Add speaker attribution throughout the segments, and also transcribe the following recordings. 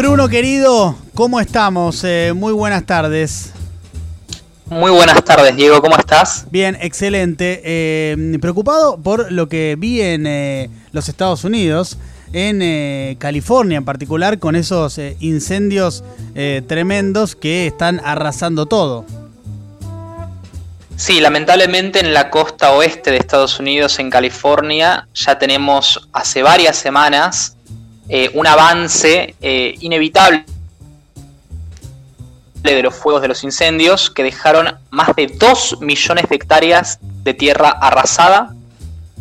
Speaker 1: Bruno querido, ¿cómo estamos? Eh, muy buenas tardes.
Speaker 2: Muy buenas tardes, Diego, ¿cómo estás?
Speaker 1: Bien, excelente. Eh, preocupado por lo que vi en eh, los Estados Unidos, en California en particular, con esos incendios tremendos que están arrasando todo.
Speaker 2: Sí, lamentablemente en la costa oeste de Estados Unidos, en California, ya tenemos hace varias semanas un avance inevitable de los fuegos de los incendios que dejaron más de 2 millones de hectáreas de tierra arrasada,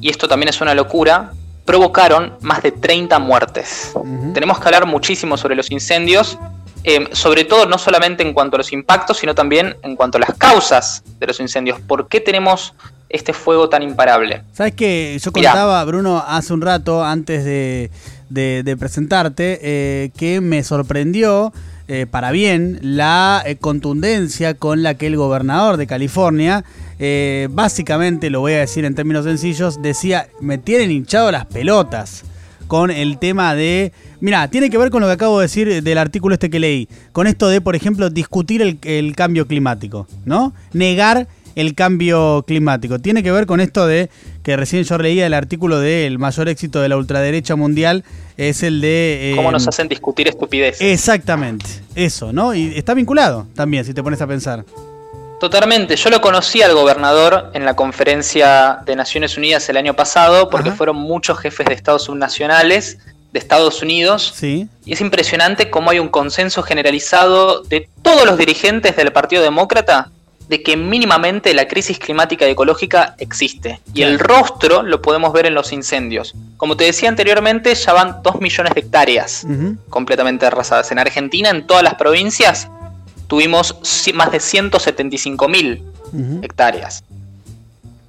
Speaker 2: y esto también es una locura, provocaron más de 30 muertes. Tenemos que hablar muchísimo sobre los incendios, eh, sobre todo no solamente en cuanto a los impactos, sino también en cuanto a las causas de los incendios. ¿Por qué tenemos este fuego tan imparable?
Speaker 1: Sabes que yo contaba, Bruno, hace un rato, antes de, presentarte, eh, que me sorprendió eh, para bien la eh, contundencia con la que el gobernador de California, básicamente, lo voy a decir en términos sencillos, decía, me tienen hinchado las pelotas con el tema de... Mira, tiene que ver con lo que acabo de decir del artículo este que leí, con esto de, por ejemplo, discutir el cambio climático, ¿no? Negar el cambio climático. Tiene que ver con esto de que recién yo leía el artículo de el mayor éxito de la ultraderecha mundial es el de...
Speaker 2: ¿Cómo nos hacen discutir estupideces?
Speaker 1: Exactamente, eso, ¿no? Y está vinculado también, si te pones a pensar.
Speaker 2: Totalmente, yo lo conocí al gobernador en la conferencia de Naciones Unidas el año pasado porque fueron muchos jefes de estados subnacionales de Estados Unidos.
Speaker 1: Sí.
Speaker 2: Y es impresionante cómo hay un consenso generalizado de todos los dirigentes del Partido Demócrata de que mínimamente la crisis climática y ecológica existe. Y el rostro lo podemos ver en los incendios. Como te decía anteriormente, ya van 2 millones de hectáreas completamente arrasadas. En Argentina, en todas las provincias, tuvimos más de 175 mil hectáreas.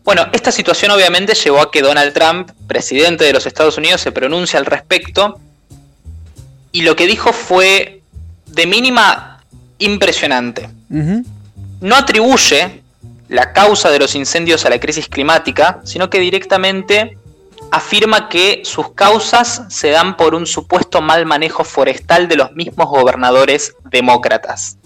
Speaker 2: Bueno, esta situación obviamente llevó a que Donald Trump, presidente de los Estados Unidos, se pronuncie al respecto. Y lo que dijo fue de mínima impresionante no atribuye la causa de los incendios a la crisis climática, sino que directamente afirma que sus causas se dan por un supuesto mal manejo forestal de los mismos gobernadores demócratas.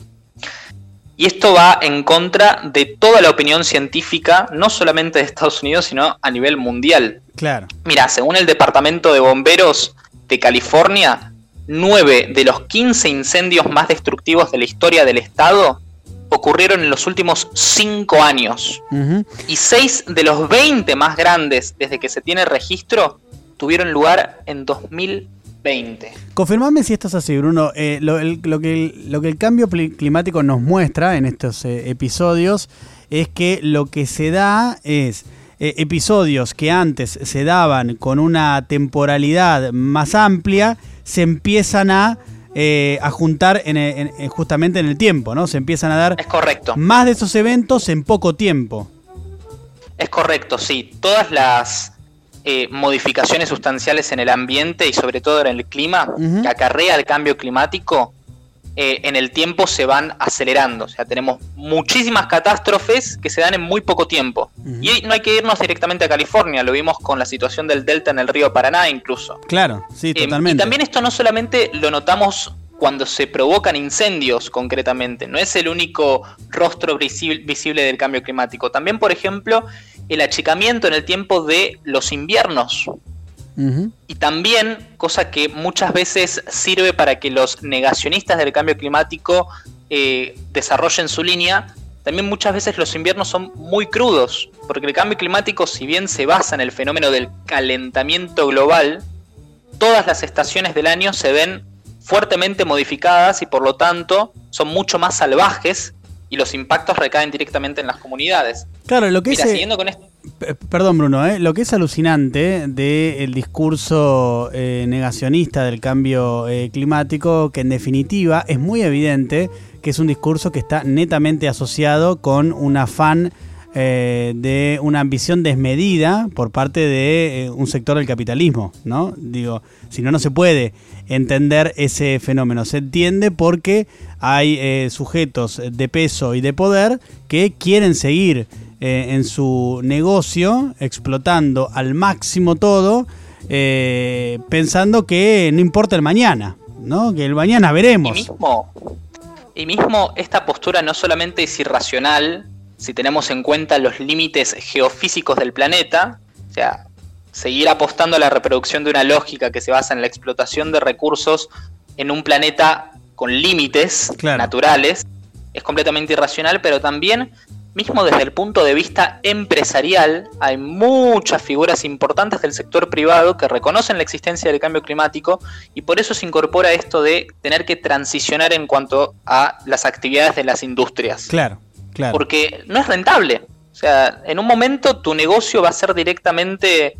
Speaker 2: Y esto va en contra de toda la opinión científica, no solamente de Estados Unidos, sino a nivel mundial.
Speaker 1: Claro.
Speaker 2: Mira, según el Departamento de Bomberos de California, 9 de los 15 incendios más destructivos de la historia del estado ocurrieron en los últimos 5 años. Y 6 de los 20 más grandes desde que se tiene registro tuvieron lugar en 2020.
Speaker 1: Confirmame si esto es así, Bruno. Eh, lo, que, lo que el cambio climático nos muestra en estos eh, episodios es que lo que se da es eh, episodios que antes se daban con una temporalidad más amplia, se empiezan a eh, a juntar en, justamente en el tiempo, ¿no? Se empiezan a dar
Speaker 2: es correcto.
Speaker 1: más de esos eventos en poco tiempo.
Speaker 2: Es correcto, sí. Todas las eh, modificaciones sustanciales en el ambiente y sobre todo en el clima que acarrea el cambio climático eh, en el tiempo se van acelerando. O sea, tenemos muchísimas catástrofes que se dan en muy poco tiempo. Y no hay que irnos directamente a California, lo vimos con la situación del delta en el río Paraná incluso.
Speaker 1: Claro, sí, eh, totalmente.
Speaker 2: y también esto no solamente lo notamos cuando se provocan incendios concretamente, no es el único rostro visible del cambio climático. También, por ejemplo, el achicamiento en el tiempo de los inviernos. Y también, cosa que muchas veces sirve para que los negacionistas del cambio climático eh, desarrollen su línea, también muchas veces los inviernos son muy crudos, porque el cambio climático, si bien se basa en el fenómeno del calentamiento global, todas las estaciones del año se ven fuertemente modificadas y por lo tanto son mucho más salvajes y los impactos recaen directamente en las comunidades.
Speaker 1: Claro, lo que siguiendo con esto Perdón, Bruno, ¿eh? lo que es alucinante del discurso eh, negacionista del cambio eh, climático, que en definitiva es muy evidente que es un discurso que está netamente asociado con un afán de una ambición desmedida por parte de un sector del capitalismo, ¿no? Digo, si no, no se puede entender ese fenómeno. Se entiende porque hay sujetos de peso y de poder que quieren seguir eh, en su negocio, explotando al máximo todo, eh, pensando que no importa el mañana, ¿no? Que el mañana veremos.
Speaker 2: Y mismo, y mismo esta postura no solamente es irracional, si tenemos en cuenta los límites geofísicos del planeta, o sea, seguir apostando a la reproducción de una lógica que se basa en la explotación de recursos en un planeta con límites naturales, es completamente irracional, pero también, mismo desde el punto de vista empresarial, hay muchas figuras importantes del sector privado que reconocen la existencia del cambio climático y por eso se incorpora esto de tener que transicionar en cuanto a las actividades de las industrias.
Speaker 1: Claro.
Speaker 2: Porque no es rentable. O sea, en un momento tu negocio va a ser directamente,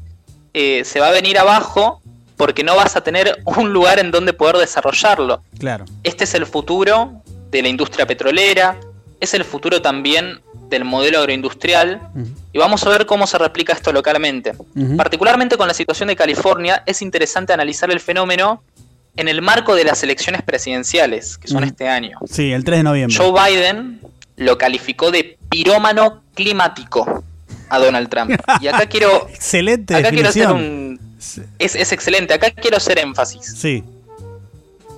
Speaker 2: eh, se va a venir abajo porque no vas a tener un lugar en donde poder desarrollarlo.
Speaker 1: Claro.
Speaker 2: Este es el futuro de la industria petrolera, es el futuro también del modelo agroindustrial y vamos a ver cómo se replica esto localmente. Particularmente con la situación de California, es interesante analizar el fenómeno en el marco de las elecciones presidenciales, que son este año.
Speaker 1: Sí, el 3 de noviembre.
Speaker 2: Joe Biden lo calificó de pirómano climático a Donald Trump. Y acá quiero.
Speaker 1: excelente.
Speaker 2: Acá quiero hacer un. Es, es, excelente. Acá quiero hacer énfasis.
Speaker 1: Sí.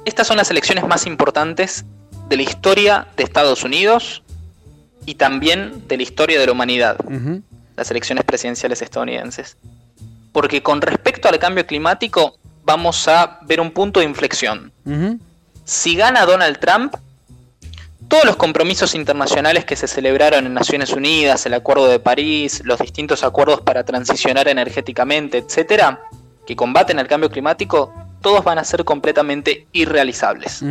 Speaker 2: Estas son las elecciones más importantes de la historia de Estados Unidos y también de la historia de la humanidad. Las elecciones presidenciales estadounidenses. Porque con respecto al cambio climático, vamos a ver un punto de inflexión. Si gana Donald Trump, todos los compromisos internacionales que se celebraron en Naciones Unidas, el Acuerdo de París, los distintos acuerdos para transicionar energéticamente, etcétera, que combaten el cambio climático, todos van a ser completamente irrealizables.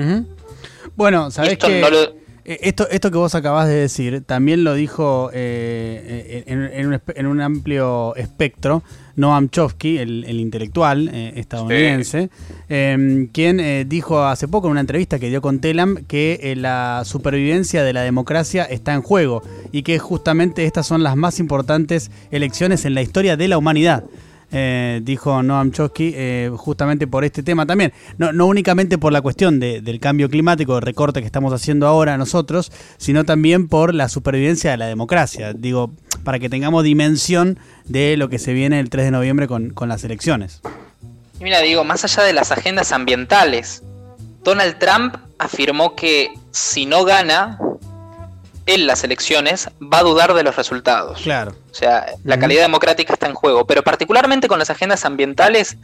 Speaker 1: Bueno, sabes que eh, esto, esto que vos acabas de decir también lo dijo eh, eh, en, un, amplio espectro Noam Chomsky, el, intelectual estadounidense, em, quien dijo hace poco en una entrevista que dio con Telam que la supervivencia de la democracia está en juego y que justamente estas son las más importantes elecciones en la historia de la humanidad. Eh, dijo Noam Chomsky, eh, justamente por este tema también. No, no únicamente por la cuestión del cambio climático, el recorte que estamos haciendo ahora nosotros, sino también por la supervivencia de la democracia. Digo, para que tengamos dimensión de lo que se viene el 3 de noviembre con, con las elecciones.
Speaker 2: Y mira, digo, más allá de las agendas ambientales, Donald Trump afirmó que si no gana, en las elecciones va a dudar de los resultados.
Speaker 1: Claro.
Speaker 2: O sea, la calidad democrática está en juego. Pero particularmente con las agendas ambientales,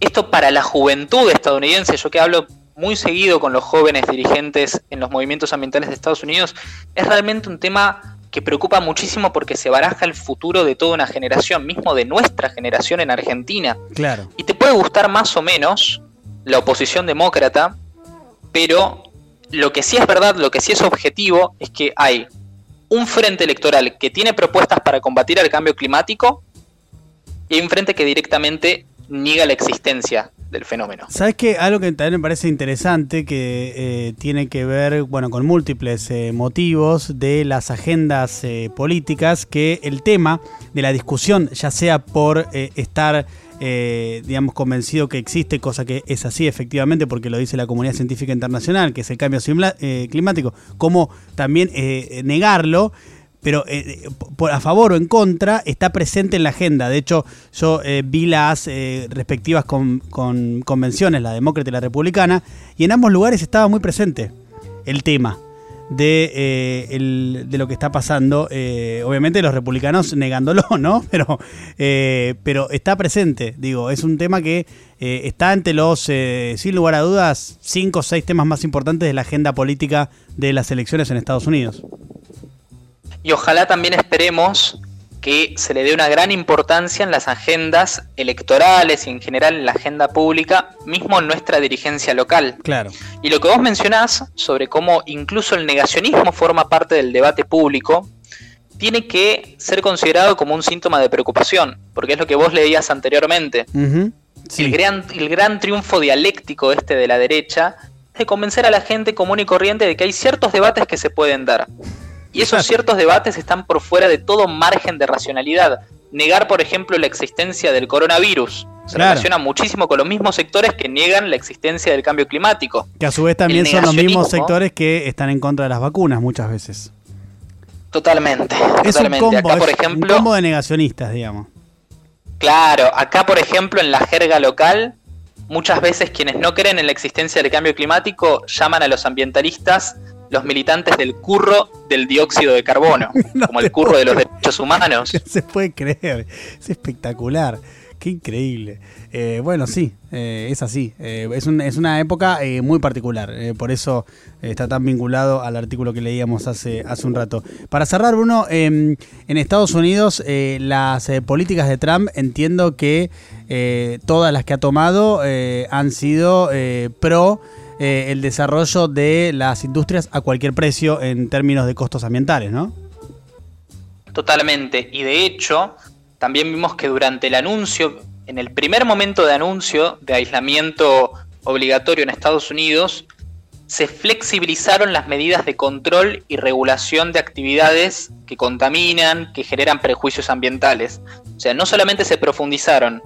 Speaker 2: esto para la juventud estadounidense, yo que hablo muy seguido con los jóvenes dirigentes en los movimientos ambientales de Estados Unidos, es realmente un tema que preocupa muchísimo porque se baraja el futuro de toda una generación, mismo de nuestra generación en Argentina.
Speaker 1: Claro.
Speaker 2: Y te puede gustar más o menos la oposición demócrata, pero lo que sí es verdad, lo que sí es objetivo, es que hay un frente electoral que tiene propuestas para combatir el cambio climático y hay un frente que directamente niega la existencia del fenómeno.
Speaker 1: ¿Sabes qué? Algo que también me parece interesante que eh, tiene que ver, bueno, con múltiples eh, motivos de las agendas eh, políticas, que el tema de la discusión, ya sea por estar eh, digamos, convencido que existe, cosa que es así efectivamente porque lo dice la comunidad científica internacional, que es el cambio eh, climático, como también eh, negarlo, pero a favor o en contra está presente en la agenda. De hecho, yo vi las respectivas con, convenciones, la demócrata y la republicana, y en ambos lugares estaba muy presente el tema de, eh, de lo que está pasando. Eh, obviamente los republicanos negándolo, ¿no? Pero, eh, pero está presente, digo, es un tema que está entre los, sin lugar a dudas, cinco o seis temas más importantes de la agenda política de las elecciones en Estados Unidos.
Speaker 2: Y ojalá también esperemos que se le dé una gran importancia en las agendas electorales y en general en la agenda pública, mismo en nuestra dirigencia local.
Speaker 1: Claro.
Speaker 2: Y lo que vos mencionás sobre cómo incluso el negacionismo forma parte del debate público, tiene que ser considerado como un síntoma de preocupación, porque es lo que vos leías anteriormente. el, gran, el gran triunfo dialéctico este de la derecha es de convencer a la gente común y corriente de que hay ciertos debates que se pueden dar. Y esos ciertos debates están por fuera de todo margen de racionalidad. Negar, por ejemplo, la existencia del coronavirus se relaciona muchísimo con los mismos sectores que niegan la existencia del cambio climático.
Speaker 1: Que a su vez también son los mismos sectores que están en contra de las vacunas muchas veces.
Speaker 2: Totalmente.
Speaker 1: Es un combo, por ejemplo, un combo de negacionistas, digamos.
Speaker 2: Claro, acá por ejemplo en la jerga local muchas veces quienes no creen en la existencia del cambio climático llaman a los ambientalistas los militantes del curro del dióxido de carbono, como el curro de los derechos humanos.
Speaker 1: se puede creer, es espectacular. Qué increíble. Eh, bueno, sí, eh, es así. Eh, es, es, una época muy particular. por eso está tan vinculado al artículo que leíamos hace, hace un rato. Para cerrar, Bruno, em, en Estados Unidos las políticas de Trump entiendo que todas las que ha tomado han sido pro el desarrollo de las industrias a cualquier precio en términos de costos ambientales, ¿no?
Speaker 2: Totalmente. Y de hecho, también vimos que durante el anuncio, en el primer momento de anuncio de aislamiento obligatorio en Estados Unidos, se flexibilizaron las medidas de control y regulación de actividades que contaminan, que generan prejuicios ambientales. O sea, no solamente se profundizaron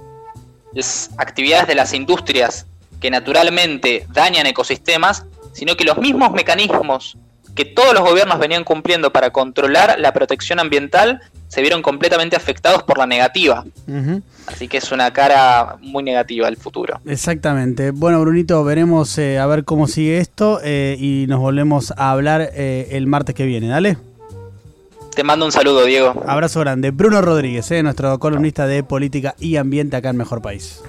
Speaker 2: las actividades de las industrias que naturalmente dañan ecosistemas, sino que los mismos mecanismos que todos los gobiernos venían cumpliendo para controlar la protección ambiental se vieron completamente afectados por la negativa. Así que es una cara muy negativa al futuro.
Speaker 1: Exactamente. Bueno, Brunito, veremos eh, a ver cómo sigue esto eh, y nos volvemos a hablar eh, el martes que viene. Dale.
Speaker 2: Te mando un saludo, Diego.
Speaker 1: Abrazo grande. Bruno Rodríguez, nuestro columnista de política y ambiente acá en Mejor País.